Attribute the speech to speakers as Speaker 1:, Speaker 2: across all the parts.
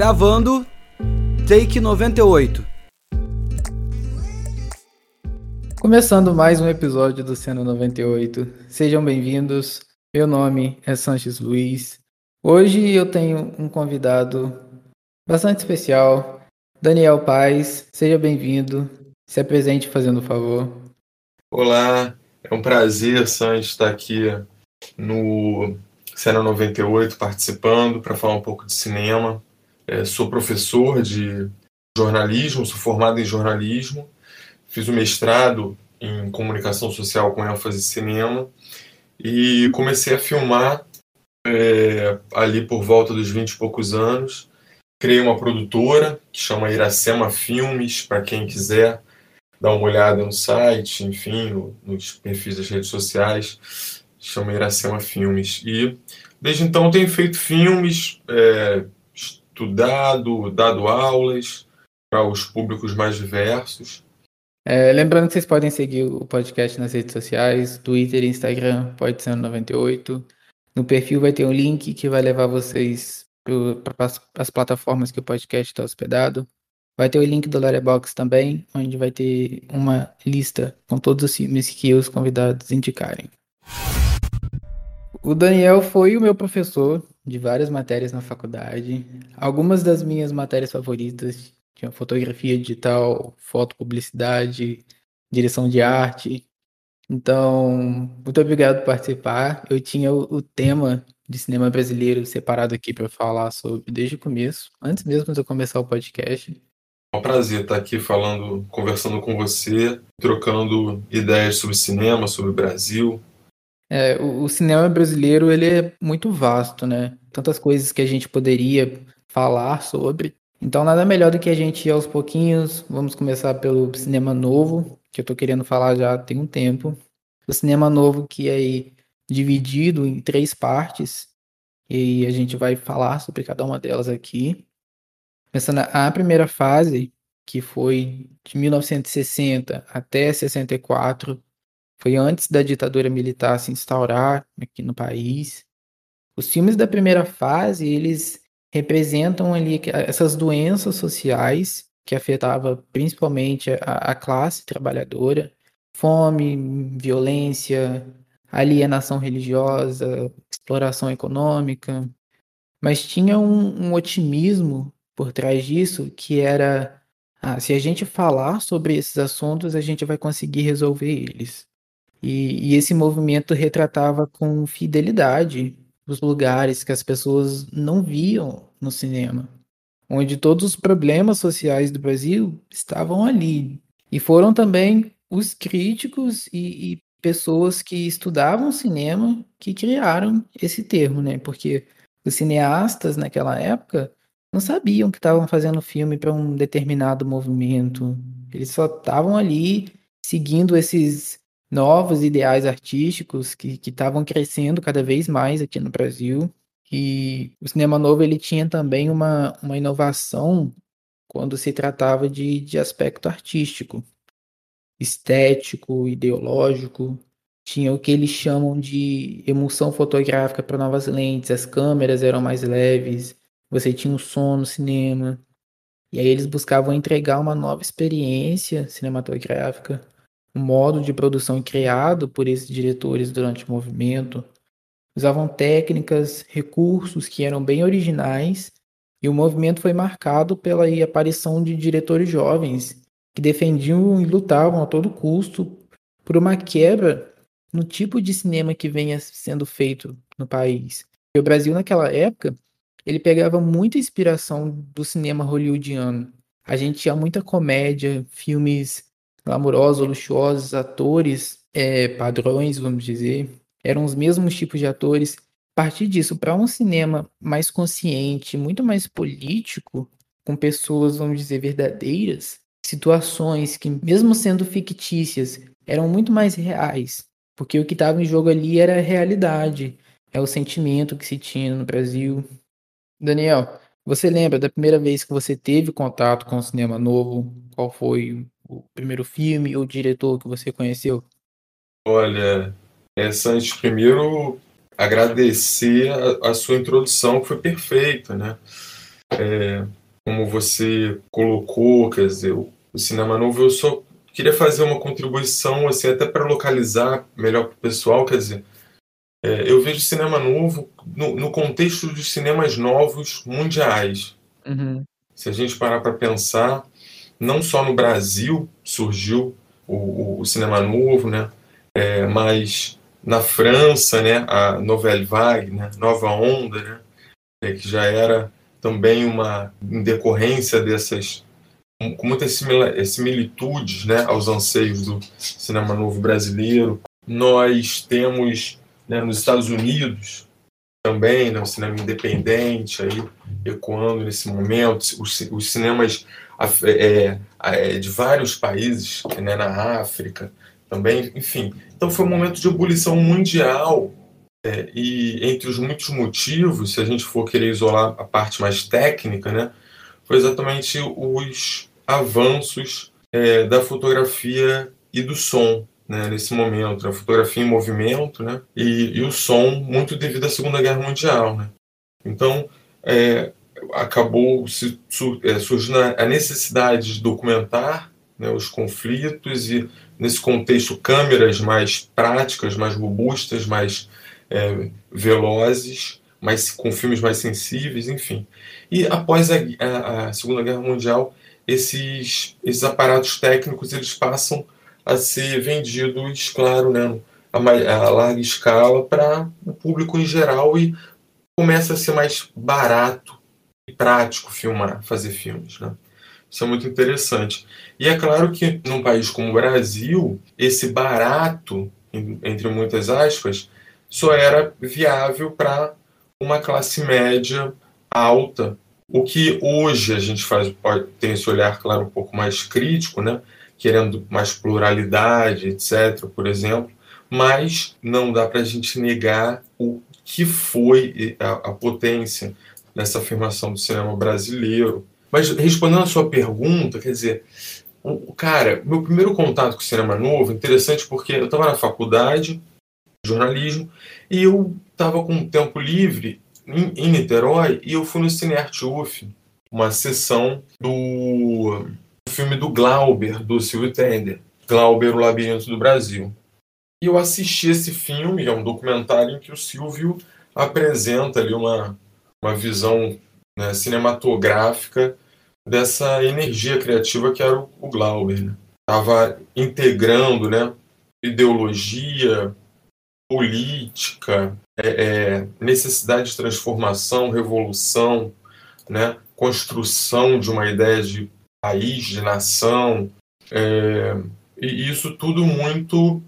Speaker 1: Gravando, take 98.
Speaker 2: Começando mais um episódio do Cena 98. Sejam bem-vindos. Meu nome é Sanches Luiz. Hoje eu tenho um convidado bastante especial, Daniel Paz. Seja bem-vindo. Se apresente fazendo o favor.
Speaker 3: Olá, é um prazer, Sanches, estar aqui no Cena 98 participando para falar um pouco de cinema. É, sou professor de jornalismo, sou formado em jornalismo, fiz o um mestrado em comunicação social com ênfase em cinema e comecei a filmar é, ali por volta dos 20 e poucos anos. Criei uma produtora que chama Iracema Filmes, para quem quiser dar uma olhada no site, enfim, no, nos perfis das redes sociais, chama Iracema Filmes. E desde então tenho feito filmes, é, estudado, dado aulas para os públicos mais diversos.
Speaker 2: É, lembrando que vocês podem seguir o podcast nas redes sociais, Twitter Instagram, pode ser no 98. No perfil vai ter um link que vai levar vocês para as plataformas que o podcast está hospedado. Vai ter o link do Letterboxd também, onde vai ter uma lista com todos os filmes que os convidados indicarem. O Daniel foi o meu professor de várias matérias na faculdade. Algumas das minhas matérias favoritas tinham fotografia digital, foto, publicidade, direção de arte. Então, muito obrigado por participar. Eu tinha o, o tema de cinema brasileiro separado aqui para falar sobre desde o começo, antes mesmo de eu começar o podcast.
Speaker 3: É um prazer estar aqui falando, conversando com você, trocando ideias sobre cinema, sobre o Brasil,
Speaker 2: é, o, o, cinema brasileiro ele é muito vasto, né? Tantas coisas que a gente poderia falar sobre. Então nada melhor do que a gente ir aos pouquinhos. Vamos começar pelo cinema novo, que eu tô querendo falar já tem um tempo. O cinema novo que é dividido em três partes. E a gente vai falar sobre cada uma delas aqui. Começando a primeira fase, que foi de 1960 até 64, foi antes da ditadura militar se instaurar aqui no país. Os filmes da primeira fase, eles representam ali essas doenças sociais que afetavam principalmente a, a classe trabalhadora, fome, violência, alienação religiosa, exploração econômica, mas tinha um, um otimismo por trás disso que era ah, se a gente falar sobre esses assuntos, a gente vai conseguir resolver eles. E, e esse movimento retratava com fidelidade os lugares que as pessoas não viam no cinema, onde todos os problemas sociais do Brasil estavam ali. E foram também os críticos e, e pessoas que estudavam cinema que criaram esse termo, né? Porque os cineastas naquela época não sabiam que estavam fazendo filme para um determinado movimento. Eles só estavam ali seguindo esses novos ideais artísticos que estavam crescendo cada vez mais aqui no Brasil. E o cinema novo ele tinha também uma, uma inovação quando se tratava de, de aspecto artístico, estético, ideológico. Tinha o que eles chamam de emulsão fotográfica para novas lentes, as câmeras eram mais leves, você tinha um som no cinema. E aí eles buscavam entregar uma nova experiência cinematográfica o modo de produção criado por esses diretores durante o movimento, usavam técnicas, recursos que eram bem originais, e o movimento foi marcado pela aparição de diretores jovens que defendiam e lutavam a todo custo por uma quebra no tipo de cinema que venha sendo feito no país. E o Brasil naquela época, ele pegava muita inspiração do cinema hollywoodiano. A gente tinha muita comédia, filmes glamourosos, luxuosos, atores é, padrões, vamos dizer, eram os mesmos tipos de atores. A partir disso, para um cinema mais consciente, muito mais político, com pessoas, vamos dizer, verdadeiras, situações que, mesmo sendo fictícias, eram muito mais reais, porque o que estava em jogo ali era a realidade, é o sentimento que se tinha no Brasil. Daniel, você lembra da primeira vez que você teve contato com o cinema novo? Qual foi o primeiro filme ou diretor que você conheceu?
Speaker 3: Olha, é, Santos, primeiro agradecer a, a, sua introdução, que foi perfeita, né? é, como você colocou, quer dizer, o, o cinema novo, eu só queria fazer uma contribuição, assim, até para localizar melhor para o pessoal, quer dizer, é, eu vejo cinema novo no, no, contexto dos cinemas novos mundiais.
Speaker 2: Uhum.
Speaker 3: Se a gente parar para pensar, não só no Brasil surgiu o, o, cinema novo, né? É, mas na França, né, a Nouvelle Vague, né, Nova Onda, né, é, que já era também uma em decorrência dessas com muitas similitudes né, aos anseios do cinema novo brasileiro. Nós temos né, nos Estados Unidos também, né, o cinema independente aí ecoando nesse momento, os, os cinemas é, é, de vários países, né, na África também, enfim. Então foi um momento de ebulição mundial é, e entre os muitos motivos, se a gente for querer isolar a parte mais técnica, né, foi exatamente os avanços é, da fotografia e do som né, nesse momento, a fotografia em movimento né, e, e, o som muito devido à Segunda Guerra Mundial. Né. Então, é, acabou se, é, surgindo a necessidade de documentar né, os conflitos e, nesse contexto, câmeras mais práticas, mais robustas, mais é, velozes, mais, com filmes mais sensíveis, enfim. E após a, a, a Segunda Guerra Mundial, esses, esses aparatos técnicos eles passam a ser vendidos, claro, né, a, a larga escala para o público em geral e começa a ser mais barato prático filmar, fazer filmes, né? Isso é muito interessante. E é claro que num país como o Brasil, esse barato, entre muitas aspas, só era viável para uma classe média alta. O que hoje a gente faz, pode, tem esse olhar, claro, um pouco mais crítico, né? querendo mais pluralidade, etc., por exemplo, mas não dá para a gente negar o que foi a, a potência nessa afirmação do cinema brasileiro. Mas respondendo a sua pergunta, quer dizer, o, cara, meu primeiro contato com o cinema novo, interessante porque eu estava na faculdade de jornalismo e eu estava com tempo livre em, em Niterói e eu fui no Cinearte UF, uma sessão do filme do Glauber, do Silvio Tender, Glauber, o Labirinto do Brasil. E eu assisti esse filme, é um documentário em que o Silvio apresenta ali uma, uma visão né, cinematográfica dessa energia criativa que era o, Glauber. Estava né? integrando né, ideologia, política, é, é, necessidade de transformação, revolução, né, construção de uma ideia de país, de nação. É, e isso tudo muito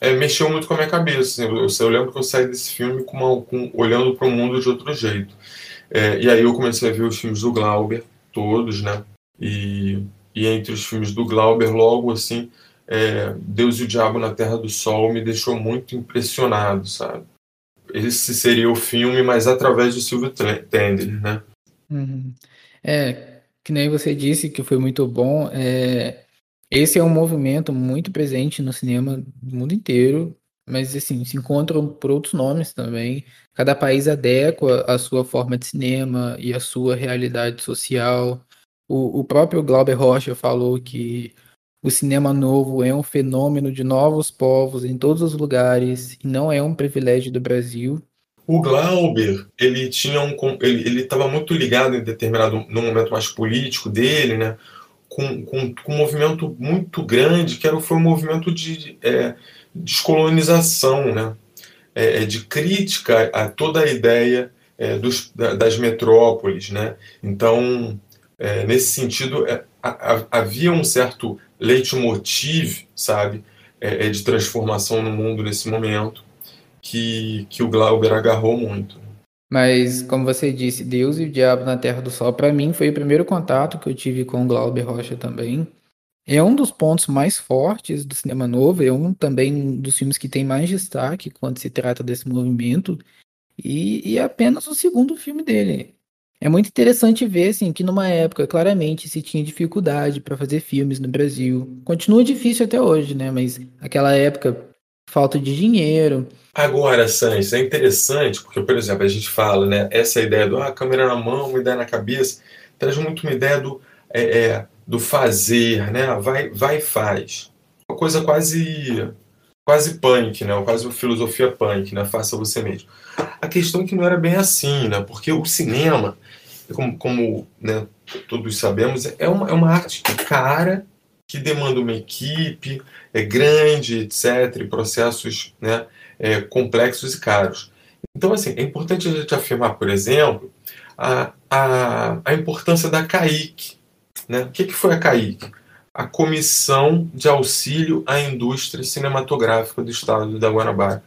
Speaker 3: é, mexeu muito com a minha cabeça. Assim, eu, eu, lembro que eu saí desse filme com uma, com, olhando para o mundo de outro jeito. É, e aí eu comecei a ver os filmes do Glauber, todos, né? E, e entre os filmes do Glauber, logo assim, é, Deus e o Diabo na Terra do Sol me deixou muito impressionado, sabe? Esse seria o filme, mas através do Silvio Tender, né?
Speaker 2: Uhum. É, que nem você disse que foi muito bom, é, esse é um movimento muito presente no cinema do mundo inteiro, mas assim, se encontram por outros nomes também. Cada país adequa a sua forma de cinema e a sua realidade social. O, o próprio Glauber Rocha falou que o cinema novo é um fenômeno de novos povos em todos os lugares e não é um privilégio do Brasil.
Speaker 3: O Glauber, ele tinha um ele estava muito ligado em determinado no momento mais político dele, né, com, com, com, um movimento muito grande que era foi um movimento de é, descolonização, né, é, é de crítica a toda a ideia é, dos, das metrópoles, né. Então, é, nesse sentido, é, havia um certo leitmotiv, sabe, é, de transformação no mundo nesse momento que, que o Glauber agarrou muito.
Speaker 2: Mas, como você disse, Deus e o Diabo na Terra do Sol, para mim foi o primeiro contato que eu tive com o Glauber Rocha também. É um dos pontos mais fortes do cinema novo, é um também dos filmes que tem mais destaque quando se trata desse movimento, e, e é apenas o segundo filme dele. É muito interessante ver assim, que numa época claramente se tinha dificuldade para fazer filmes no Brasil. Continua difícil até hoje, né? Mas aquela época falta de dinheiro.
Speaker 3: Agora, Sanches, é interessante, porque, por exemplo, a gente fala, né, essa ideia do ah, câmera na mão, uma ideia na cabeça, traz muito uma ideia do, é, é, do fazer, né? Vai, vai e faz. Uma coisa quase quase punk, né? Quase uma filosofia punk, né? Faça você mesmo. A questão é que não era bem assim, né? Porque o cinema, como, como né, todos sabemos, é uma, é uma arte cara que demanda uma equipe, é grande, etc., e processos né, é, complexos e caros. Então, assim, é importante a gente afirmar, por exemplo, a, a, a importância da CAIC. Né? O que, que foi a CAIC? A Comissão de Auxílio à Indústria Cinematográfica do Estado da Guanabara,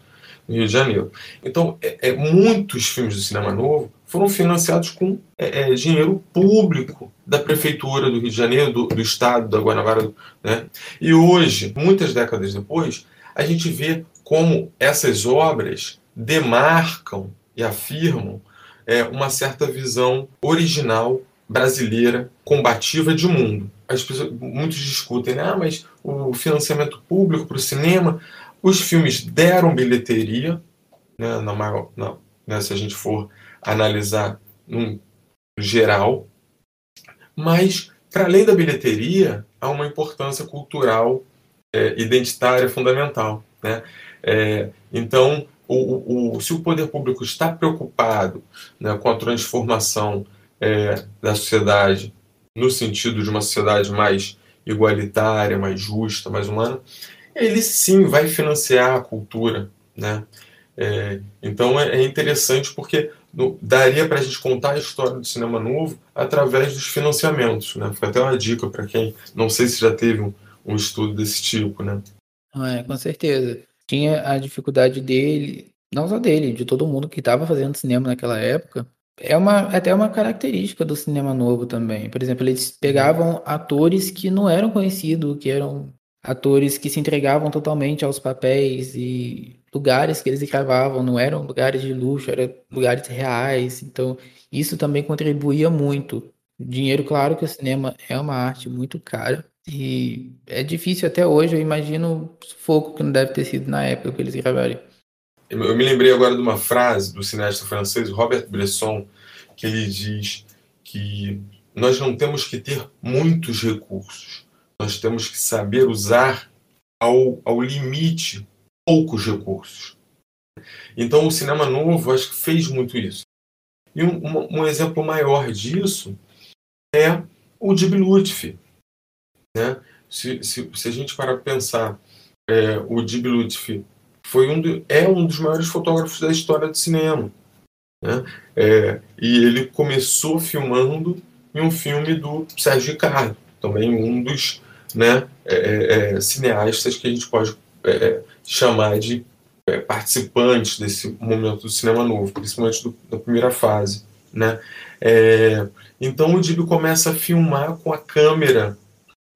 Speaker 3: no Rio de Janeiro. Então, é, é, muitos filmes do cinema novo foram financiados com é, é dinheiro público da Prefeitura do Rio de Janeiro, do, do Estado da Guanabara. Né? E hoje, muitas décadas depois, a gente vê como essas obras demarcam e afirmam é, uma certa visão original brasileira combativa de mundo. As pessoas, muitos discutem, né? ah, mas o financiamento público para o cinema, os filmes deram bilheteria, né, na maior, na, né, se a gente for analisar no geral, mas para além da bilheteria há uma importância cultural é, identitária fundamental, né? É, então o, o, se o poder público está preocupado né, com a transformação é, da sociedade no sentido de uma sociedade mais igualitária, mais justa, mais humana, ele sim vai financiar a cultura. Né? É, então é, é interessante porque daria para a gente contar a história do cinema novo através dos financiamentos. Né? Fica até uma dica para quem não sei se já teve um, um estudo desse tipo. Né?
Speaker 2: É, com certeza tinha a dificuldade dele, não só dele, de todo mundo que estava fazendo cinema naquela época. É uma, até uma característica do cinema novo também. Por exemplo, eles pegavam atores que não eram conhecidos, que eram atores que se entregavam totalmente aos papéis e lugares que eles gravavam não eram lugares de luxo, eram lugares reais. Então, isso também contribuía muito. Dinheiro, claro que o cinema é uma arte muito cara, e é difícil até hoje, eu imagino o sufoco que não deve ter sido na época que eles gravaram.
Speaker 3: Eu me lembrei agora de uma frase do cineasta francês Robert Bresson, que ele diz que nós não temos que ter muitos recursos, nós temos que saber usar ao, ao limite poucos recursos. Então o cinema novo acho que fez muito isso. E um, um, exemplo maior disso é o Dib Lutfi, né? Se, se, se a gente para pensar, é, o Dib foi um é um dos maiores fotógrafos da história do cinema. Né? É, e ele começou filmando em um filme do Sérgio Ricardo, também um dos né, é, é, é cineastas que a gente pode é, chamar de participantes desse momento do cinema novo, principalmente do, da primeira fase. Né? então o Dib começa a filmar com a câmera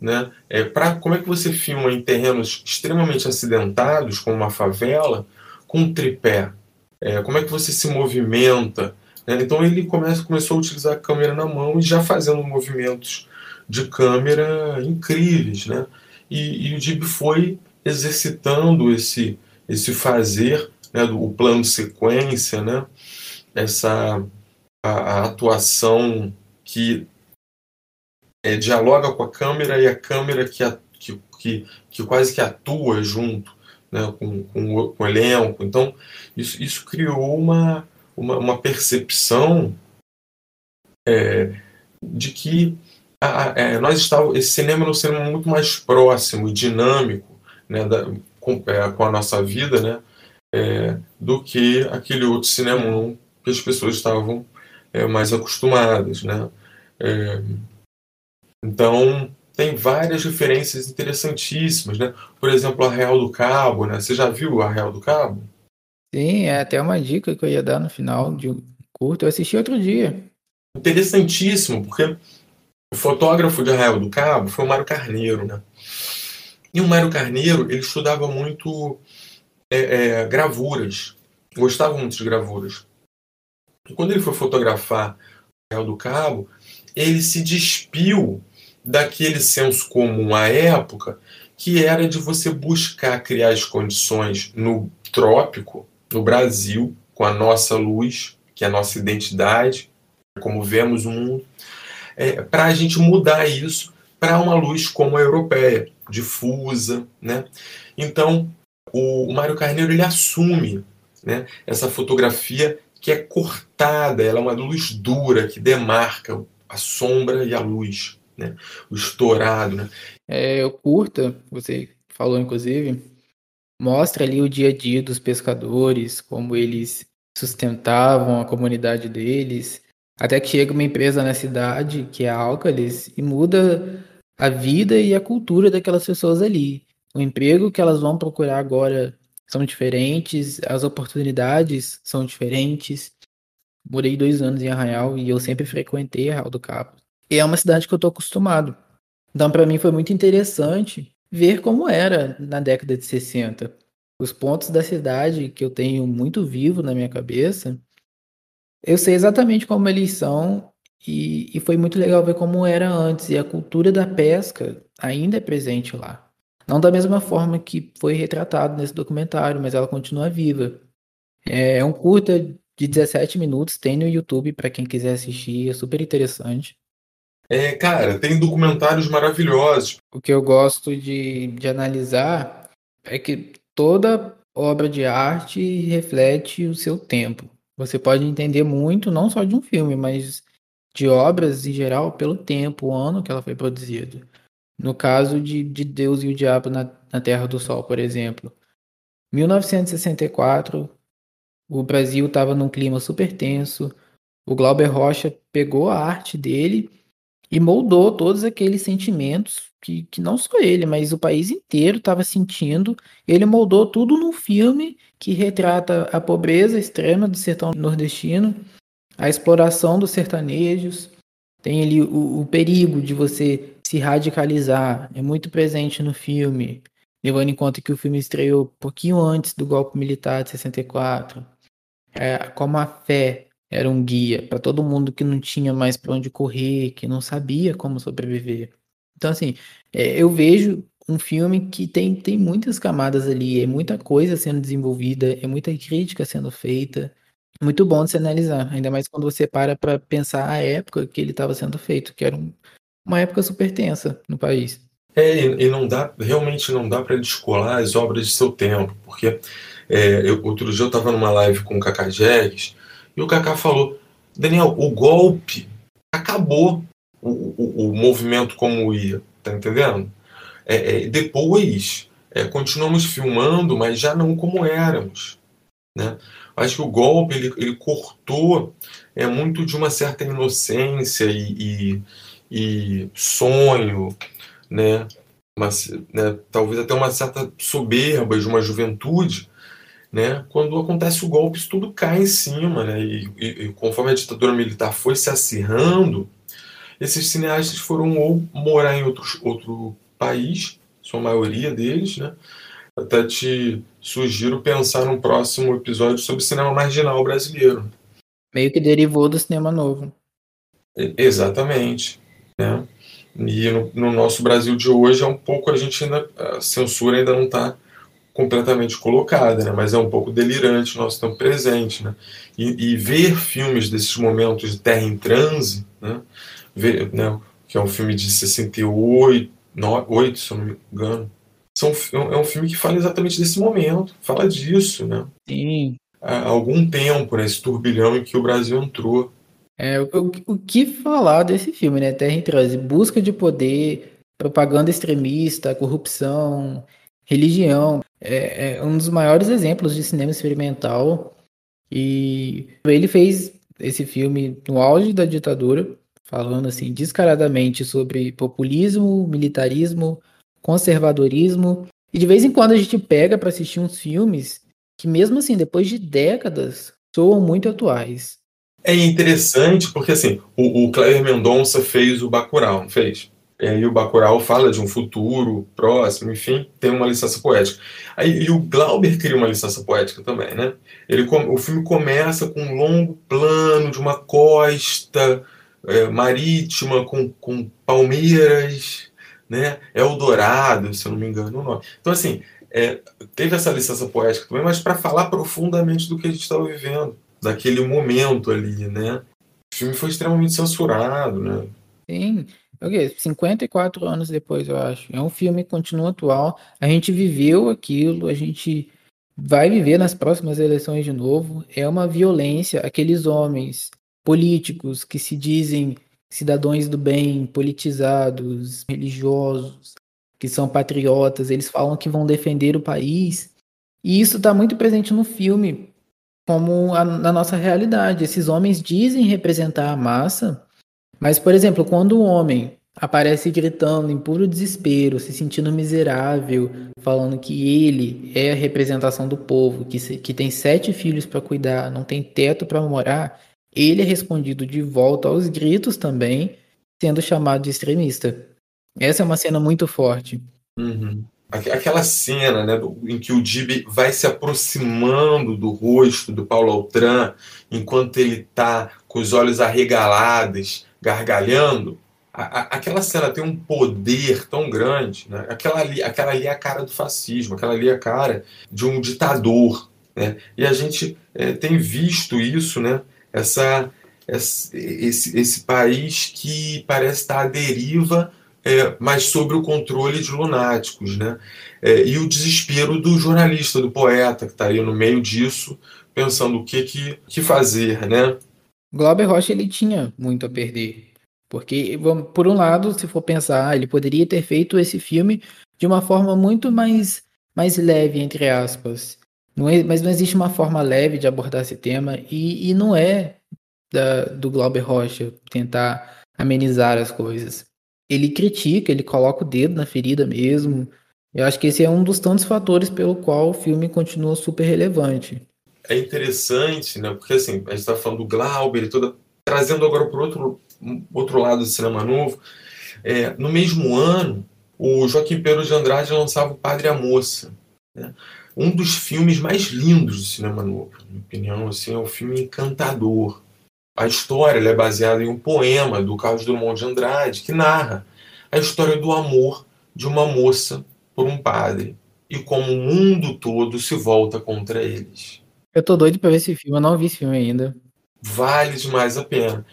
Speaker 3: né? É, como é que você filma em terrenos extremamente acidentados, como uma favela, com um tripé? É, como é que você se movimenta? Né? Então ele começa, começou a utilizar a câmera na mão e já fazendo movimentos de câmera incríveis. Né? E, e o Dib foi exercitando esse, esse fazer, né, do, o plano sequência, né? essa a, a atuação que é, dialoga com a câmera e a câmera que, que, que, que quase que atua junto né, com, com, o, com o elenco. Então, isso, isso criou uma, uma, uma percepção é, de que a, a, é, nós estávamos, esse cinema era um cinema muito mais próximo e dinâmico né, da, com, é, com, a nossa vida né, é, do que aquele outro cinema que as pessoas estavam é, mais acostumadas. Né? Então, tem várias referências interessantíssimas, né? Por exemplo, a Real do Cabo, né? Você já viu a Real do Cabo?
Speaker 2: Sim, é até uma dica que eu ia dar no final de um curto. Eu assisti outro dia.
Speaker 3: Interessantíssimo, porque o fotógrafo de Arraial do Cabo foi o Mário Carneiro, né? E o Mário Carneiro, ele estudava muito é, é, gravuras, gostava muito de gravuras. E quando ele foi fotografar Arraial do Cabo, ele se despiu daquele senso comum à época que era de você buscar criar as condições no trópico, no Brasil, com a nossa luz, que é a nossa identidade, como vemos o mundo, é, para a gente mudar isso para uma luz como a europeia, difusa, né? Então, o, Mário Carneiro ele assume né, essa fotografia que é cortada, ela é uma luz dura que demarca a sombra e a luz, né? o estourado. Né?
Speaker 2: É, curta, você falou inclusive, mostra ali o dia a dia dos pescadores, como eles sustentavam a comunidade deles, até que chega uma empresa na cidade, que é a Alcalis, e muda a vida e a cultura daquelas pessoas ali. O emprego que elas vão procurar agora são diferentes, as oportunidades são diferentes. Morei dois anos em Arraial e eu sempre frequentei Arraial do Cabo. E é uma cidade que eu tô acostumado. Então, para mim, foi muito interessante ver como era na década de 60. Os pontos da cidade que eu tenho muito vivo na minha cabeça, eu sei exatamente como eles são e, e foi muito legal ver como era antes. E a cultura da pesca ainda é presente lá. Não da mesma forma que foi retratado nesse documentário, mas ela continua viva. É, é um curta de 17 minutos, tem no YouTube para quem quiser assistir, é super interessante.
Speaker 3: É, cara, tem documentários maravilhosos.
Speaker 2: O que eu gosto de, de analisar é que toda obra de arte reflete o seu tempo. Você pode entender muito, não só de um filme, mas de obras em geral, pelo tempo, o ano que ela foi produzida. No caso de, de Deus e o Diabo na, na Terra do Sol, por exemplo. 1964, o Brasil estava num clima super tenso. O Glauber Rocha pegou a arte dele e moldou todos aqueles sentimentos que, que não só ele, mas o país inteiro estava sentindo. Ele moldou tudo num filme que retrata a pobreza extrema do sertão nordestino, a exploração dos sertanejos, tem ali o, o perigo de você se radicalizar é muito presente no filme, levando em conta que o filme estreou pouquinho antes do golpe militar de 64. É, como a fé era um guia para todo mundo que não tinha mais para onde correr, que não sabia como sobreviver. Então, assim, é, eu vejo um filme que tem, tem muitas camadas ali, é muita coisa sendo desenvolvida, é muita crítica sendo feita. Muito bom de se analisar, ainda mais quando você para para pensar a época que ele estava sendo feito, que era um, uma época super tensa no país.
Speaker 3: É, e não dá, realmente não dá para descolar as obras de seu tempo, porque é, eu, outro dia eu estava numa live com o Kaká Jegues e o Kaká falou: Daniel, o golpe acabou o, o, o movimento como ia, tá entendendo? É, é, depois é, continuamos filmando, mas já não como éramos, né? Acho que o golpe ele, ele cortou é muito de uma certa inocência e, e e sonho, né? Uma, né? Talvez até uma certa soberba de uma juventude, né? Quando acontece o golpe, isso tudo cai em cima, né? E, e, e conforme a ditadura militar foi se acirrando, esses cineastas foram ou morar em outros, outro país, sua maioria deles, né? Até te sugiro pensar num próximo episódio sobre cinema marginal brasileiro.
Speaker 2: Meio que derivou do cinema novo.
Speaker 3: Exatamente. Né? E no, no, nosso Brasil de hoje é um pouco a gente ainda a censura ainda não está completamente colocada, né? mas é um pouco delirante nosso tempo presente, né? E, e, ver filmes desses momentos de Terra em Transe, né? Ver, né? que é um filme de 68, 8, se eu não me engano, são, é um filme que fala exatamente desse momento, fala disso, né?
Speaker 2: Sim.
Speaker 3: Há algum tempo, né, esse turbilhão em que o Brasil entrou.
Speaker 2: É, o, o que falar desse filme, né? Terra em Transe, busca de poder, propaganda extremista, corrupção, religião. É, é um dos maiores exemplos de cinema experimental. E ele fez esse filme no auge da ditadura, falando assim descaradamente sobre populismo, militarismo, conservadorismo. E de vez em quando a gente pega para assistir uns filmes que mesmo assim, depois de décadas, soam muito atuais.
Speaker 3: É interessante porque assim, o, o Mendonça fez o Bacurau, não fez? E o Bacurau fala de um futuro próximo, enfim, tem uma licença poética. Aí, e o Glauber cria uma licença poética também, né? Ele, o filme começa com um longo plano de uma costa é, marítima com, com palmeiras, né? Eldorado, se eu não me engano o nome. Então, assim, é, teve essa licença poética também, mas para falar profundamente do que a gente estava vivendo, daquele momento ali, né? O filme foi extremamente censurado, né?
Speaker 2: Sim. Okay, 54 anos depois, eu acho. É um filme que continua atual. A gente viveu aquilo, a gente vai viver nas próximas eleições de novo. É uma violência. Aqueles homens políticos que se dizem cidadãos do bem, politizados, religiosos, que são patriotas, eles falam que vão defender o país. E isso está muito presente no filme, como a, na nossa realidade. Esses homens dizem representar a massa, mas, por exemplo, quando o homem aparece gritando em puro desespero, se sentindo miserável, falando que ele é a representação do povo, que, se, que tem sete filhos para cuidar, não tem teto para morar, ele é respondido de volta aos gritos também, sendo chamado de extremista. Essa é uma cena muito forte.
Speaker 3: Uhum. Aquela cena né, em que o Dib vai se aproximando do rosto do Paulo Altran, enquanto ele está com os olhos arregalados, gargalhando, a, a, aquela cena tem um poder tão grande. Né? Aquela, ali, aquela ali é a cara do fascismo, aquela ali é a cara de um ditador. Né? E a gente é, tem visto isso, né? essa, essa esse, esse país que parece estar à deriva, é, mas sobre o controle de lunáticos. Né? É, e o desespero do jornalista, do poeta, que está aí no meio disso, pensando o que, que, que fazer. Né?
Speaker 2: Glauber Rocha ele tinha muito a perder. Porque, por um lado, se for pensar, ele poderia ter feito esse filme de uma forma muito mais, mais leve, entre aspas. Não é, mas não existe uma forma leve de abordar esse tema e, e não é da, do Glauber Rocha tentar amenizar as coisas. Ele critica, ele coloca o dedo na ferida mesmo. Eu acho que esse é um dos tantos fatores pelo qual o filme continua super relevante.
Speaker 3: É interessante, né? Porque assim, a gente está falando do Glauber e toda. Trazendo agora para outro, outro lado do cinema novo. É, no mesmo ano, o Joaquim Pedro de Andrade lançava O Padre e a Moça. Né? um dos filmes mais lindos do cinema novo, na minha opinião, assim, é um filme encantador. A história é baseada em um poema do Carlos Drummond de Andrade que narra a história do amor de uma moça por um padre e como o mundo todo se volta contra eles.
Speaker 2: Eu tô doido para ver esse filme, eu não vi esse filme ainda.
Speaker 3: Vale demais a pena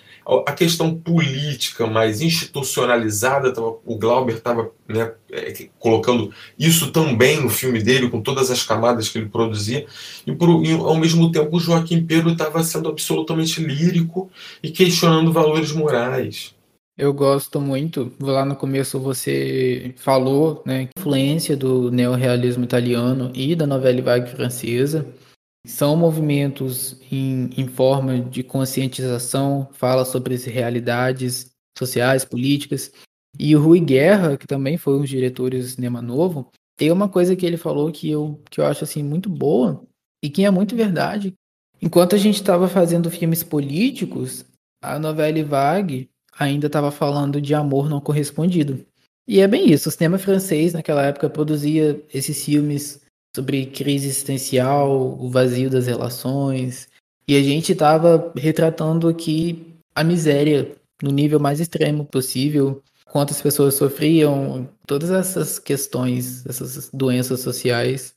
Speaker 3: a questão política mais institucionalizada, o Glauber estava né, é, colocando isso também no filme dele, com todas as camadas que ele produzia, e, por, e ao mesmo tempo o Joaquim Pedro estava sendo absolutamente lírico e questionando valores morais.
Speaker 2: Eu gosto muito, lá no começo você falou, né, influência do neorrealismo italiano e da novela vague francesa. São movimentos em, em forma de conscientização, fala sobre as realidades sociais, políticas. E o Rui Guerra, que também foi um dos diretores do Cinema Novo, tem uma coisa que ele falou que eu, que eu acho assim muito boa e que é muito verdade. Enquanto a gente estava fazendo filmes políticos, a novela Vague ainda estava falando de amor não correspondido. E é bem isso, o cinema francês naquela época produzia esses filmes sobre crise existencial, o vazio das relações. E a gente estava retratando aqui a miséria no nível mais extremo possível, quantas pessoas sofriam, todas essas questões, essas doenças sociais.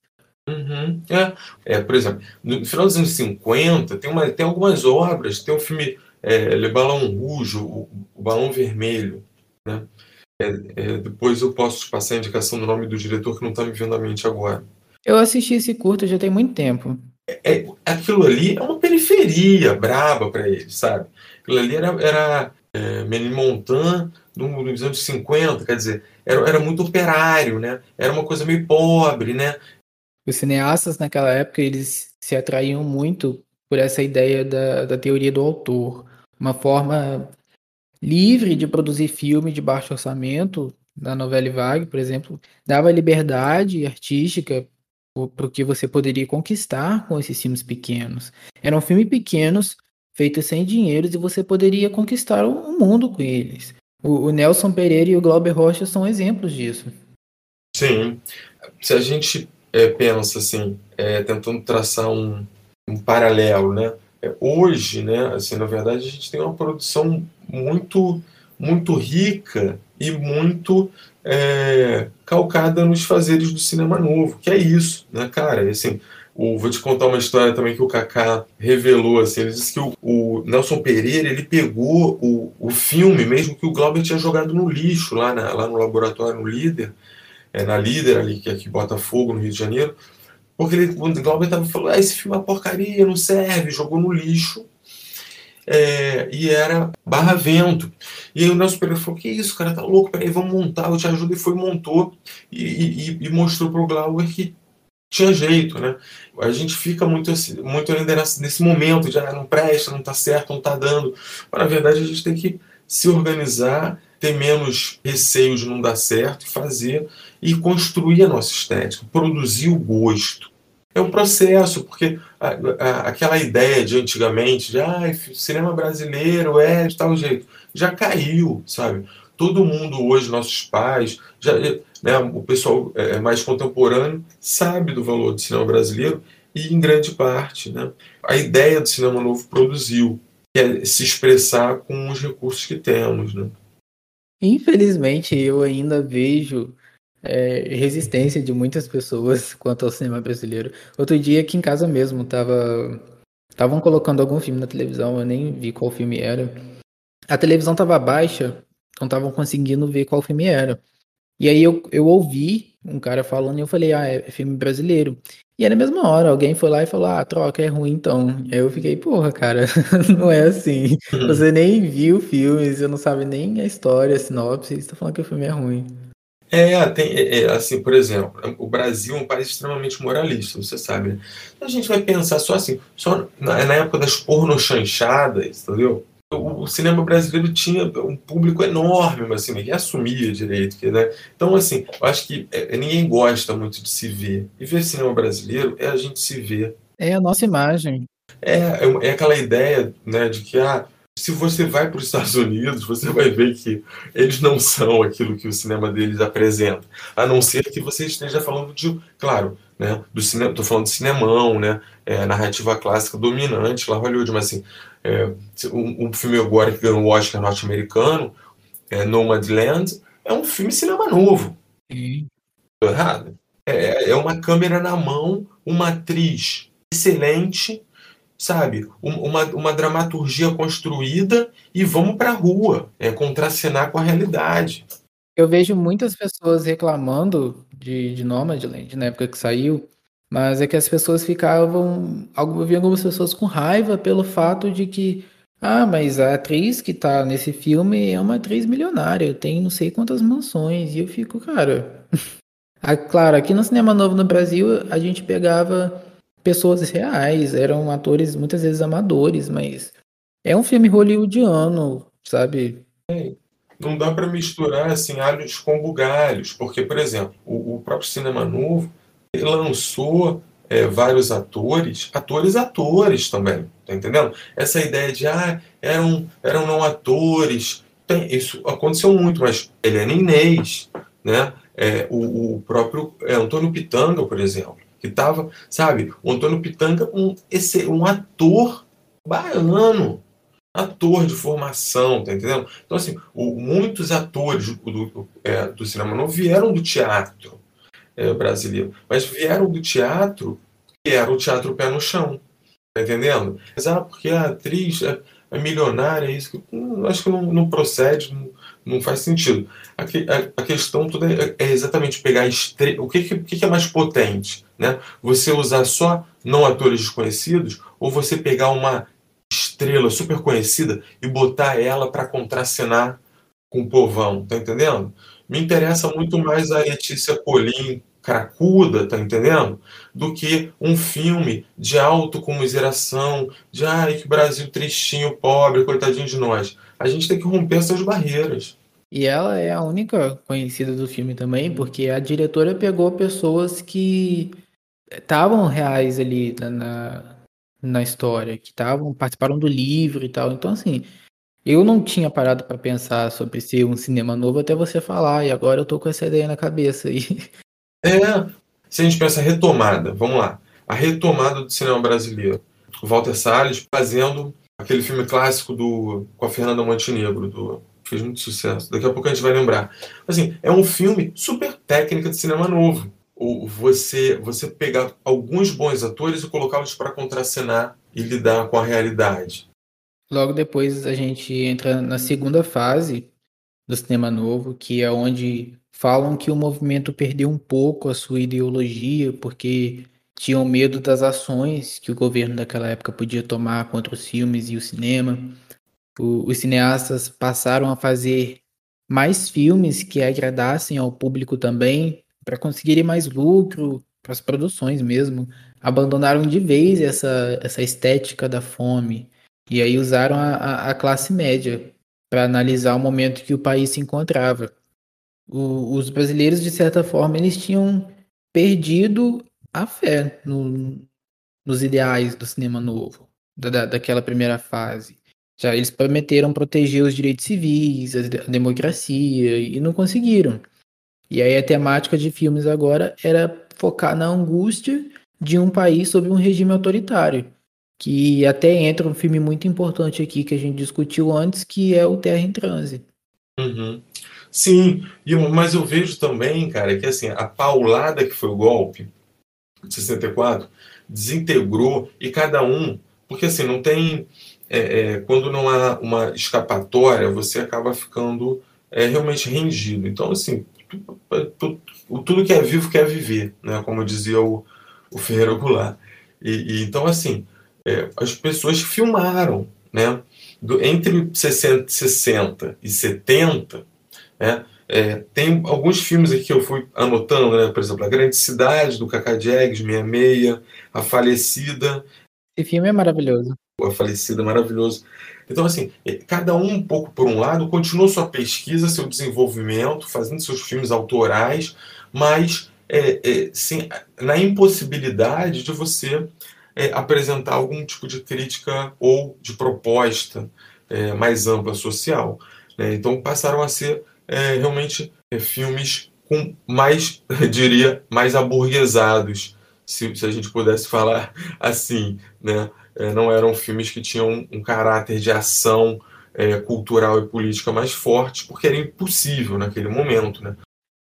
Speaker 3: Uhum. É. é, por exemplo, no final dos anos 50, tem, uma, tem algumas obras, tem o filme é, Le Ballon Rouge, o, o Balão Vermelho, né? É, é, depois eu posso te passar a indicação do nome do diretor que não está me vindo à mente agora.
Speaker 2: Eu assisti esse curto já tem muito tempo.
Speaker 3: É, aquilo ali é uma periferia braba para ele, sabe? Aquilo ali era, era é, Montan nos anos 50, quer dizer, era, era muito operário, né? Era uma coisa meio pobre, né?
Speaker 2: Os cineastas naquela época, eles se atraíam muito por essa ideia da, da teoria do autor. Uma forma livre de produzir filme de baixo orçamento, da novela Vague, por exemplo, dava liberdade artística para o que você poderia conquistar com esses filmes pequenos. Eram filmes pequenos, feitos sem dinheiro, e você poderia conquistar o mundo com eles. O, o Nelson Pereira e o Glauber Rocha são exemplos disso.
Speaker 3: Sim. Se a gente é, pensa assim, é, tentando traçar um, um paralelo, né? É, hoje, né, assim, na verdade, a gente tem uma produção muito muito rica e muito é, calcada nos fazeres do cinema novo, que é isso, né, cara? Assim, o, vou te contar uma história também que o Kaká revelou. Assim, ele disse que o, o, Nelson Pereira ele pegou o, o filme, mesmo que o Glauber tinha jogado no lixo lá, na, lá no laboratório, no Líder, é, na Líder, ali, que é aqui Botafogo, no Rio de Janeiro, porque ele, o Glauber estava falando: ah, esse filme é porcaria, não serve, jogou no lixo. É, e era Barra Vento. E aí o Nelson Pereira falou: Que isso, cara, tá louco? Peraí, vamos montar, eu te ajudo. E foi, montou e, e, e mostrou para o Glauber que tinha jeito, né? A gente fica muito, assim, muito ainda nesse momento de ah, não presta, não está certo, não está dando. Mas na verdade a gente tem que se organizar, ter menos receio de não dar certo, fazer e construir a nossa estética, produzir o gosto. É um processo, porque a, a, aquela ideia de antigamente, de ah, cinema brasileiro é de tal jeito, já caiu, sabe? Todo mundo hoje, nossos pais, já, né, o pessoal é, é, mais contemporâneo sabe do valor do cinema brasileiro e, em grande parte, né, a ideia do cinema novo produziu, que é se expressar com os recursos que temos. Né.
Speaker 2: Infelizmente, eu ainda vejo é, resistência de muitas pessoas quanto ao cinema brasileiro. Outro dia, aqui em casa mesmo, tava estavam colocando algum filme na televisão, eu nem vi qual filme era. A televisão estava baixa, não estavam conseguindo ver qual filme era. E aí eu, eu ouvi um cara falando e eu falei, ah, é filme brasileiro. E aí na mesma hora alguém foi lá e falou, ah, troca, é ruim então. E aí eu fiquei, porra, cara, não é assim. Você nem viu o filme, você não sabe nem a história, a sinopse, você tá falando que o filme é ruim.
Speaker 3: É, tem, é, é, assim, por exemplo, o Brasil é um país extremamente moralista, você sabe. Né? A gente vai pensar só assim, só na, na época das pornochanchadas, entendeu? o, cinema brasileiro tinha um público enorme, mas assim, ninguém assumia direito. Né? Então, assim, eu acho que é, ninguém gosta muito de se ver. E ver cinema brasileiro é a gente se ver.
Speaker 2: É a nossa imagem.
Speaker 3: É, é, é aquela ideia né, de que ah, se você vai para os Estados Unidos, você vai ver que eles não são aquilo que o cinema deles apresenta. A não ser que você esteja falando de, claro, né, do cinema, estou falando de cinemão, né, é, narrativa clássica dominante lá Hollywood, mas assim, é, um, um, filme agora que ganhou o Oscar norte-americano, é Nomadland, é um filme cinema novo. Estou errado? É, é uma câmera na mão, uma atriz excelente, sabe? Uma, uma dramaturgia construída e vamos para a rua, é, contracenar com a realidade.
Speaker 2: Eu vejo muitas pessoas reclamando de, de Nomadland na época que saiu, mas é que as pessoas ficavam. Havia algumas pessoas com raiva pelo fato de que. Ah, mas a atriz que tá nesse filme é uma atriz milionária, tem não sei quantas mansões. E eu fico, cara. claro, aqui no Cinema Novo no Brasil a gente pegava pessoas reais, eram atores muitas vezes amadores, mas é um filme hollywoodiano, sabe?
Speaker 3: Não dá para misturar assim alhos com bugalhos, porque, por exemplo, o, o próprio Cinema Novo lançou é, vários atores, atores atores também, tá entendendo? Essa ideia de ah, eram, eram não atores, tem, isso aconteceu muito, mas Helena Inês, né? É, o, o próprio é, Antônio Pitanga, por exemplo, que estava, sabe, o Antônio Pitanga, um, esse, um ator baiano, ator de formação, tá entendendo? Então, assim, o, muitos atores do, do, é, do cinema não vieram do teatro, é, brasileiro, mas vieram do teatro, que era o teatro pé no chão. Tá entendendo? Mas, ah, porque a atriz é, é milionária, isso. Hum, acho que não, não procede, não, não, faz sentido. A, a, a questão toda é, é, exatamente pegar estre... o que, que, que é mais potente, né? Você usar só não atores desconhecidos ou você pegar uma estrela super conhecida e botar ela para contracenar com o povão, tá entendendo? Me interessa muito mais a Letícia Colim cracuda, tá entendendo? Do que um filme de autocomiseração, de ai, que Brasil tristinho, pobre, coitadinho de nós. A gente tem que romper essas barreiras.
Speaker 2: E ela é a única conhecida do filme também, porque a diretora pegou pessoas que estavam reais ali na, na história, que estavam participaram do livro e tal. Então, assim, eu não tinha parado para pensar sobre ser um cinema novo até você falar, e agora eu tô com essa ideia na cabeça aí.
Speaker 3: É, se a gente pensa retomada, vamos lá, a retomada do cinema brasileiro. O Walter Salles fazendo aquele filme clássico do com a Fernanda Montenegro, do fez muito sucesso. Daqui a pouco a gente vai lembrar. Assim, é um filme super técnica de cinema novo. O, você, você pegar alguns bons atores e colocá-los para contracenar e lidar com a realidade.
Speaker 2: Logo depois a gente entra na segunda fase do cinema novo, que é onde falam que o movimento perdeu um pouco a sua ideologia, porque tinham medo das ações que o governo daquela época podia tomar contra os filmes e o cinema. O, os cineastas passaram a fazer mais filmes que agradassem ao público também, para conseguirem mais lucro para as produções mesmo. Abandonaram de vez essa, essa estética da fome. E aí usaram a, a, classe média para analisar o momento que o país se encontrava. O, os brasileiros, de certa forma, eles tinham perdido a fé no, nos ideais do cinema novo, da, daquela primeira fase. Já eles prometeram proteger os direitos civis, a democracia, e não conseguiram. E aí a temática de filmes agora era focar na angústia de um país sob um regime autoritário. Que até entra um filme muito importante aqui que a gente discutiu antes, que é o Terra em Transe.
Speaker 3: Uhum. Sim, mas eu vejo também, cara, que assim, a paulada que foi o golpe, 64, desintegrou e cada um, porque assim, não tem. É, é, quando não há uma escapatória, você acaba ficando é, realmente rendido. Então, assim, tudo, tudo que é vivo quer viver, né? como dizia o, o Ferreira Goulart. E, e, então, assim, é, as pessoas filmaram, né? Do, entre 60, 60 e 70, né? É, tem alguns filmes aqui que eu fui anotando, né? por exemplo, A Grande Cidade, do Cacá Diegues, 66, A Falecida.
Speaker 2: Esse filme é maravilhoso.
Speaker 3: A Falecida, é maravilhoso. Então, assim, é, cada um um pouco por um lado, continuou sua pesquisa, seu desenvolvimento, fazendo seus filmes autorais, mas é, é, sim, na impossibilidade de você é, apresentar algum tipo de crítica ou de proposta mais ampla social. Né? Então passaram a ser é, realmente é, filmes com mais, diria, mais aburguesados, se, se, a gente pudesse falar assim, né? É, não eram filmes que tinham um caráter de ação é, cultural e política mais forte, porque era impossível naquele momento, né?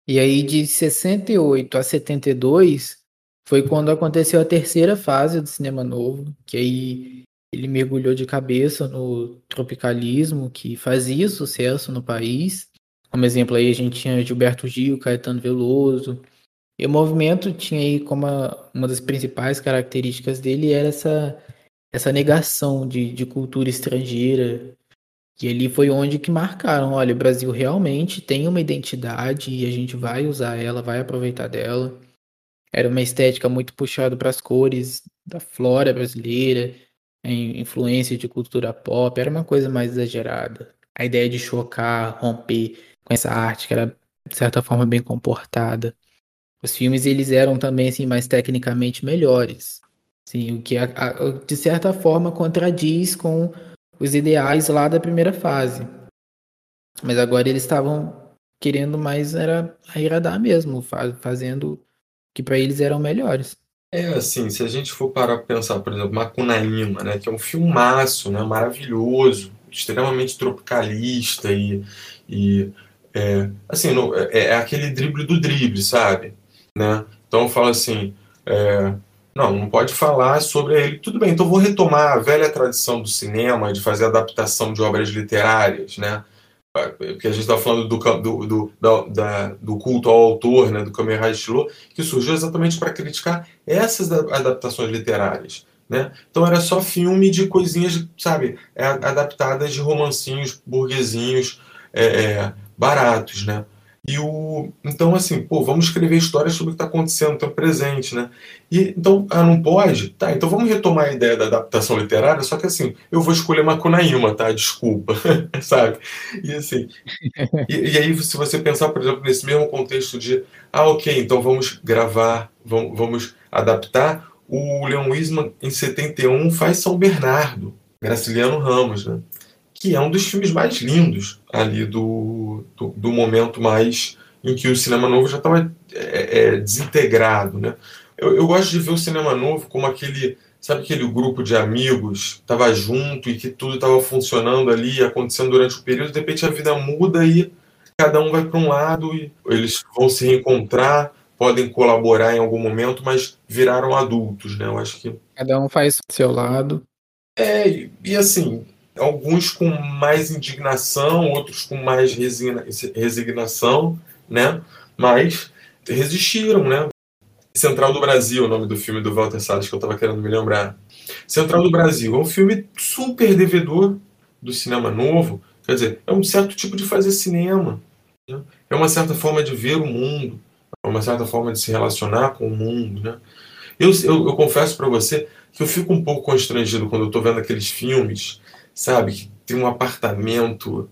Speaker 2: E aí de 68 a 72 foi quando aconteceu a terceira fase do cinema novo, que aí ele mergulhou de cabeça no tropicalismo, que fazia sucesso no país, como exemplo aí a gente tinha Gilberto Gil, Caetano Veloso. E o movimento tinha aí como uma, uma das principais características dele era essa, essa negação de, de cultura estrangeira. E ali foi onde que marcaram, olha, o Brasil realmente tem uma identidade e a gente vai usar ela, vai aproveitar dela. Era uma estética muito puxada para as cores da flora brasileira, influência de cultura pop, era uma coisa mais exagerada. A ideia de chocar, romper com essa arte que era de certa forma bem comportada. Os filmes eles eram também assim mais tecnicamente melhores, sim, o que a, a, de certa forma contradiz com os ideais lá da primeira fase. Mas agora eles estavam querendo mais era agradar mesmo, fazendo que para eles eram melhores.
Speaker 3: É assim, se a gente for parar para pensar, por exemplo, Macunaíma, né, que é um filmaço, né, maravilhoso, extremamente tropicalista e, e é, assim, no, é, é, aquele drible do drible, sabe? Né? Então fala assim, é, não, não pode falar sobre ele. Tudo bem, então vou retomar a velha tradição do cinema de fazer adaptação de obras literárias, né? Porque a gente está falando do, do, do, da, do culto ao autor, né, do Kamerha Shilo, que surgiu exatamente para criticar essas adaptações literárias. Né? Então era só filme de coisinhas, sabe, é, adaptadas de romancinhos burguesinhos, é, é, baratos, né? E o então assim, pô, vamos escrever histórias sobre o que está acontecendo, tão presente, né? E então, ah, não pode? Tá, então vamos retomar a ideia da adaptação literária, só que assim, eu vou escolher Macunaíma, tá? Desculpa, sabe? E assim, e, e, aí se você pensar, por exemplo, nesse mesmo contexto de, ah, ok, então vamos gravar, vamos, vamos adaptar, o Leon Wiseman em 71 faz São Bernardo, Graciliano Ramos, né? Que é um dos filmes mais lindos ali do, do, do momento mais em que o cinema novo já estava é, é, desintegrado, né? Eu, eu, gosto de ver o cinema novo como aquele sabe aquele grupo de amigos estava junto e que tudo estava funcionando ali, acontecendo durante o período, de repente a vida muda e cada um vai para um lado e eles vão se reencontrar, podem colaborar em algum momento, mas viraram adultos, né? Eu acho que
Speaker 2: cada um faz seu lado.
Speaker 3: É, e, e assim, alguns com mais indignação, outros com mais resigna, resignação, né? Mas resistiram, né? Central do Brasil, o nome do filme do Walter Salles que eu estava querendo me lembrar. Central do Brasil é um filme super devedor do cinema novo, quer dizer, é um certo tipo de fazer cinema, né? é uma certa forma de ver o mundo, é uma certa forma de se relacionar com o mundo, né? Eu, eu, eu confesso para você que eu fico um pouco constrangido quando eu estou vendo aqueles filmes, sabe, que tem um apartamento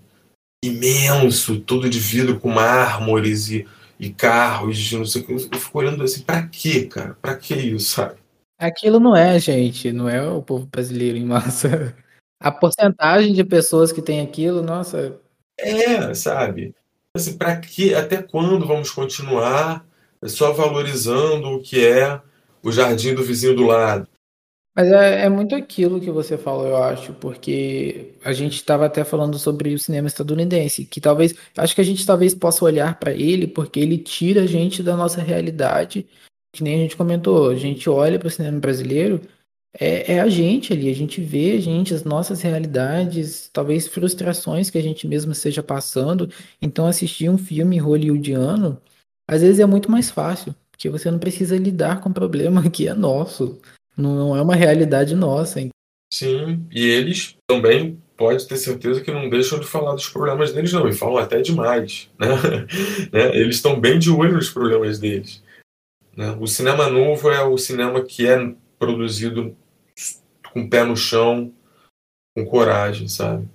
Speaker 3: imenso, todo de vidro com mármores e e carros, não sei o que. Eu fico olhando assim, pra quê, cara? Pra que isso, sabe?
Speaker 2: Aquilo não é, gente, não é o povo brasileiro em massa. A porcentagem de pessoas que tem aquilo, nossa.
Speaker 3: É, sabe? Assim, pra que, até quando vamos continuar só valorizando o que é o jardim do vizinho do lado?
Speaker 2: Mas é, é, muito aquilo que você falou, eu acho, porque a gente estava até falando sobre o cinema estadunidense, que talvez, acho que a gente talvez possa olhar para ele porque ele tira a gente da nossa realidade, que nem a gente comentou, a gente olha para o cinema brasileiro, é, é a gente ali, a gente vê a gente, as nossas realidades, talvez frustrações que a gente mesmo esteja passando, então assistir um filme hollywoodiano, às vezes é muito mais fácil, porque você não precisa lidar com o problema que é nosso. Não, não é uma realidade nossa. Hein?
Speaker 3: Sim, e eles também pode ter certeza que não deixam de falar dos problemas deles, não, e falam até demais. Né? né? Eles estão bem de olho nos problemas deles. Né? O cinema novo é o cinema que é produzido com o pé no chão, com coragem, sabe?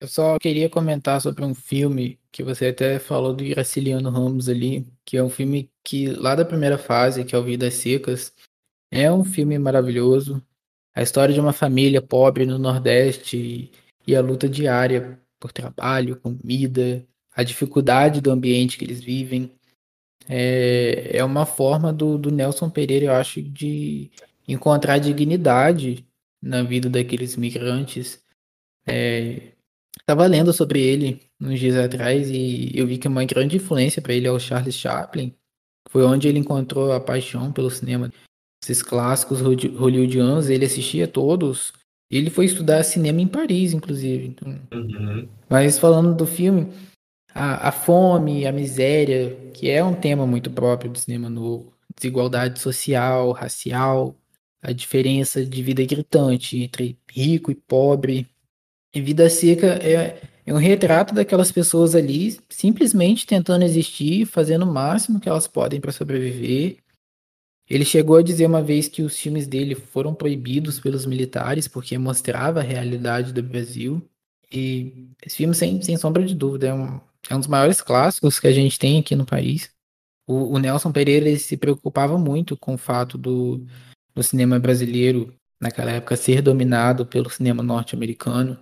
Speaker 2: Eu só queria comentar sobre um filme que você até falou do Graciliano Ramos ali, que é um filme que lá da primeira fase, que é o Vidas Secas, é um filme maravilhoso. A história de uma família pobre no Nordeste e, e a luta diária por trabalho, comida, a dificuldade do ambiente que eles vivem. É, é uma forma do, do Nelson Pereira, eu acho, de encontrar dignidade na vida daqueles migrantes. É, estava lendo sobre ele uns dias atrás e eu vi que uma grande influência para ele é o Charles Chaplin. Foi onde ele encontrou a paixão pelo cinema esses clássicos hollywoodianos, ele assistia todos. Ele foi estudar cinema em Paris, inclusive. Então...
Speaker 3: Uhum.
Speaker 2: Mas falando do filme, a, a, fome, a miséria, que é um tema muito próprio do cinema novo, desigualdade social, racial, a diferença de vida gritante entre rico e pobre. E Vida Seca é, é um retrato daquelas pessoas ali simplesmente tentando existir, fazendo o máximo que elas podem para sobreviver ele chegou a dizer uma vez que os filmes dele foram proibidos pelos militares porque mostrava a realidade do Brasil. E esse filme, sem, sem sombra de dúvida, é um, é um dos maiores clássicos que a gente tem aqui no país. O, o Nelson Pereira se preocupava muito com o fato do, do cinema brasileiro, naquela época, ser dominado pelo cinema norte-americano,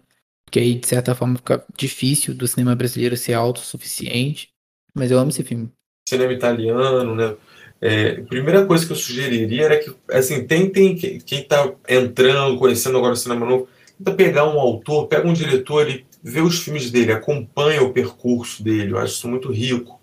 Speaker 2: que aí, de certa forma, fica difícil do cinema brasileiro ser autossuficiente. Mas eu amo esse filme.
Speaker 3: Cinema italiano, né? É, a primeira coisa que eu sugeriria era que, assim, tentem, quem está entrando, conhecendo agora o cinema novo, tenta pegar um autor, pega um diretor e vê os filmes dele, acompanha o percurso dele. Eu acho isso muito rico.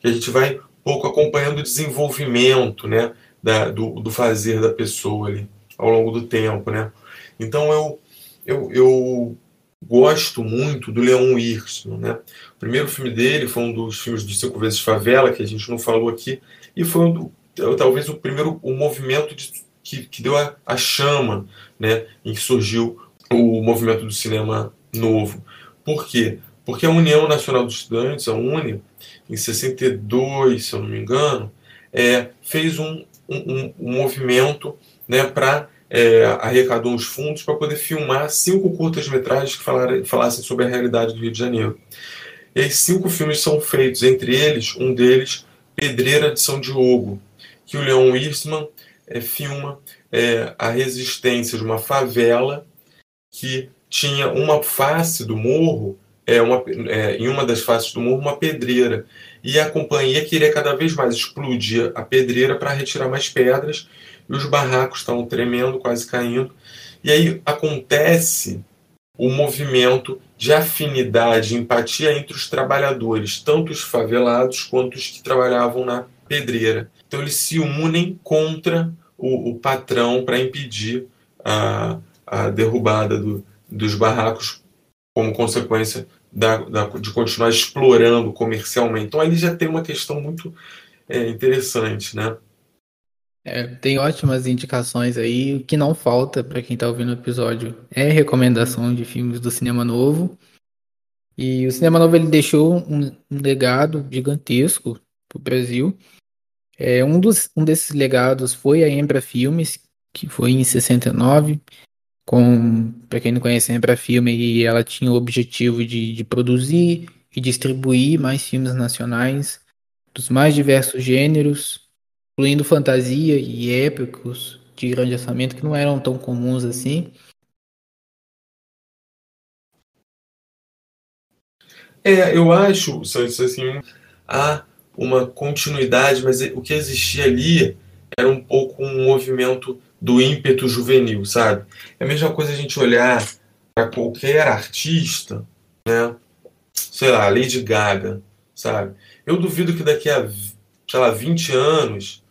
Speaker 3: Que a gente vai um pouco acompanhando o desenvolvimento, né, da, do, do fazer da pessoa ali ao longo do tempo, né. Então eu, eu, eu gosto muito do Leon Hirschman, né. O primeiro filme dele foi um dos filmes do Cinco Vezes Favela, que a gente não falou aqui, e foi um, talvez o primeiro o movimento de, que, que deu a, a chama né, em que surgiu o movimento do cinema novo. Por quê? Porque a União Nacional dos Estudantes, a UNE, em 62, se eu não me engano, é, fez um, um, um movimento né, para é, arrecadar uns fundos para poder filmar cinco curtas-metragens que falar, falassem sobre a realidade do Rio de Janeiro. E aí, cinco filmes são feitos, entre eles, um deles Pedreira de São Diogo, que o Leon Eastman é, filma é, a resistência de uma favela que tinha uma face do morro, é, uma, é, em uma das faces do morro, uma pedreira. E a companhia queria cada vez mais explodir a pedreira para retirar mais pedras. e os barracos estavam tremendo, quase caindo. E aí acontece o movimento de afinidade, empatia entre os trabalhadores, tanto os favelados quanto os que trabalhavam na pedreira. Então eles se unem contra o, o patrão para impedir a, a derrubada do, dos barracos como consequência da, da, de continuar explorando comercialmente. Então ali já tem uma questão muito é, interessante, né?
Speaker 2: É, tem ótimas indicações aí. O que não falta para quem está ouvindo o episódio é recomendação de filmes do cinema novo. E o cinema novo ele deixou um, um legado gigantesco para o Brasil. É, um, dos, um desses legados foi a Embra Filmes, que foi em 69. Com, para quem não conhece a Embra Filme, ela tinha o objetivo de, de produzir e distribuir mais filmes nacionais dos mais diversos gêneros incluindo fantasia e épicos de grande orçamento que não eram tão comuns assim.
Speaker 3: É, eu acho, assim, há uma continuidade, mas o que existia ali era um pouco um movimento do ímpeto juvenil, sabe? É a mesma coisa a gente olhar para qualquer artista, né? Sei lá, Lady Gaga, sabe? Eu duvido que daqui a, sei lá, 20 anos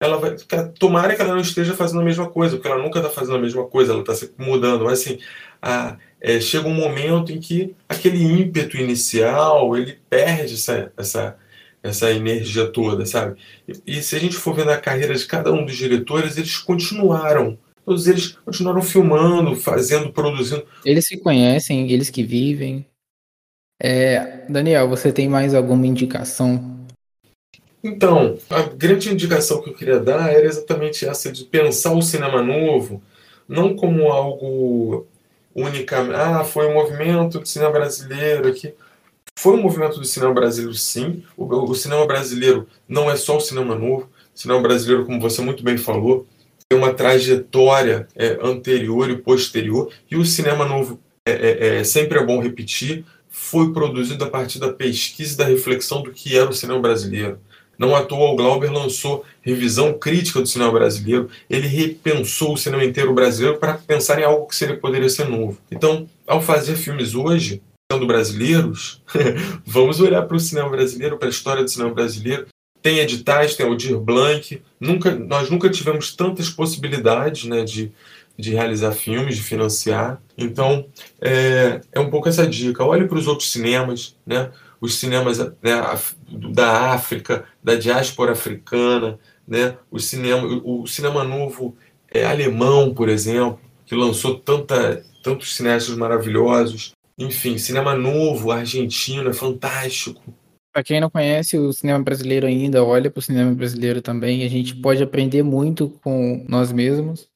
Speaker 3: ela vai. Tomara que ela não esteja fazendo a mesma coisa, porque ela nunca está fazendo a mesma coisa, ela está sempre mudando. Mas assim, a, é, chega um momento em que aquele ímpeto inicial ele perde essa, essa, essa energia toda, sabe? E, e se a gente for vendo a carreira de cada um dos diretores, eles continuaram. Todos eles continuaram filmando, fazendo, produzindo.
Speaker 2: Eles se conhecem, eles que vivem. É, Daniel, você tem mais alguma indicação
Speaker 3: então, a grande indicação que eu queria dar era exatamente essa de pensar o cinema novo não como algo unicamente, ah, foi um movimento do cinema brasileiro aqui. Foi um movimento do cinema brasileiro, sim. O, o cinema brasileiro não é só o cinema novo. O cinema brasileiro, como você muito bem falou, tem uma trajetória é, anterior e posterior. E o cinema novo, é, é, é, sempre é bom repetir, foi produzido a partir da pesquisa e da reflexão do que era o cinema brasileiro. Não à toa, o Glauber lançou revisão crítica do cinema brasileiro. Ele repensou o cinema inteiro brasileiro para pensar em algo que seria, poderia ser novo. Então, ao fazer filmes hoje, sendo brasileiros, vamos olhar para o cinema brasileiro, para a história do cinema brasileiro. Tem editais, tem Aldir Blanc. Nunca, nós nunca tivemos tantas possibilidades né, de, de realizar filmes, de financiar. Então, é, é um pouco essa dica. Olhe para os outros cinemas, né? Os cinemas né, da África, da diáspora africana, né, o, cinema, o cinema novo é, alemão, por exemplo, que lançou tanta, tantos cineastas maravilhosos. Enfim, cinema novo, argentino, é fantástico.
Speaker 2: Para quem não conhece o cinema brasileiro ainda, olha para o cinema brasileiro também. A gente pode aprender muito com nós mesmos.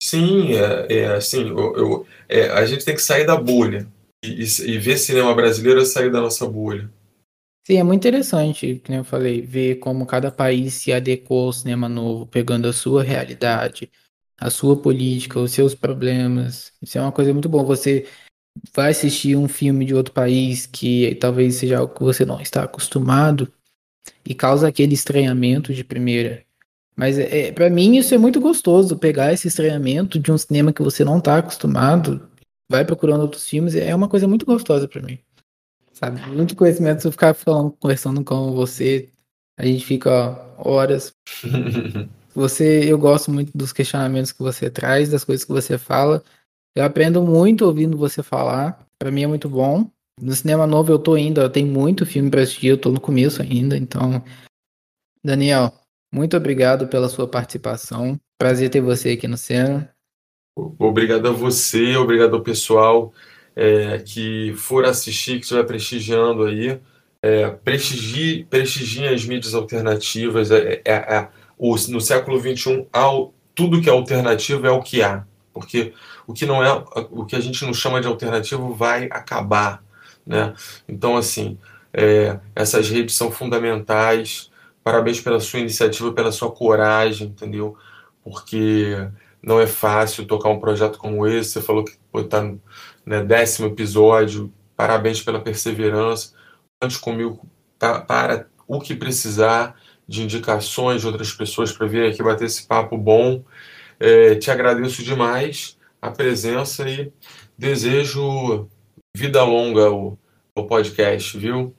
Speaker 3: Sim, é, é assim, eu, eu, é, a gente tem que sair da bolha e, e, ver cinema brasileiro é sair da nossa bolha.
Speaker 2: Sim, é muito interessante, como eu falei, ver como cada país se adequou ao cinema novo, pegando a sua realidade, a sua política, os seus problemas. Isso é uma coisa muito boa. Você vai assistir um filme de outro país que talvez seja algo que você não está acostumado e causa aquele estranhamento de primeira. Mas é, para mim isso é muito gostoso, pegar esse estranhamento de um cinema que você não está acostumado vai procurando outros filmes, é uma coisa muito gostosa para mim. Sabe? Muito conhecimento, se eu ficar falando, conversando com você, a gente fica ó, horas. você, eu gosto muito dos questionamentos que você traz, das coisas que você fala. Eu aprendo muito ouvindo você falar. Para mim é muito bom. No cinema novo eu tô ainda, tem muito filme para assistir, eu tô no começo ainda, então Daniel, muito obrigado pela sua participação. Prazer ter você aqui no Cena.
Speaker 3: Obrigado a você, obrigado ao pessoal é, que for assistir, que estiver prestigiando aí. É, prestigie, prestigiem as mídias alternativas. É, é, é o, no século XXI, ao, tudo que é alternativo é o que há. Porque o que não é, o que a gente não chama de alternativo vai acabar. Né? Então, assim, é, essas redes são fundamentais. Parabéns pela sua iniciativa, pela sua coragem, entendeu? Porque não é fácil tocar um projeto como esse. Você falou que está no né, décimo episódio. Parabéns pela perseverança. Conte comigo para o que precisar. de indicações de outras pessoas para vir aqui bater esse papo bom. É, te agradeço demais a presença e desejo vida longa ao, ao podcast, viu?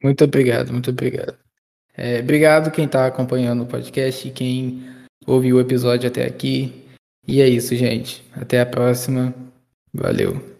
Speaker 2: Muito obrigado, muito obrigado. É, obrigado quem está acompanhando o podcast, quem ouviu o episódio até aqui. E é isso, gente. Até a próxima. Valeu.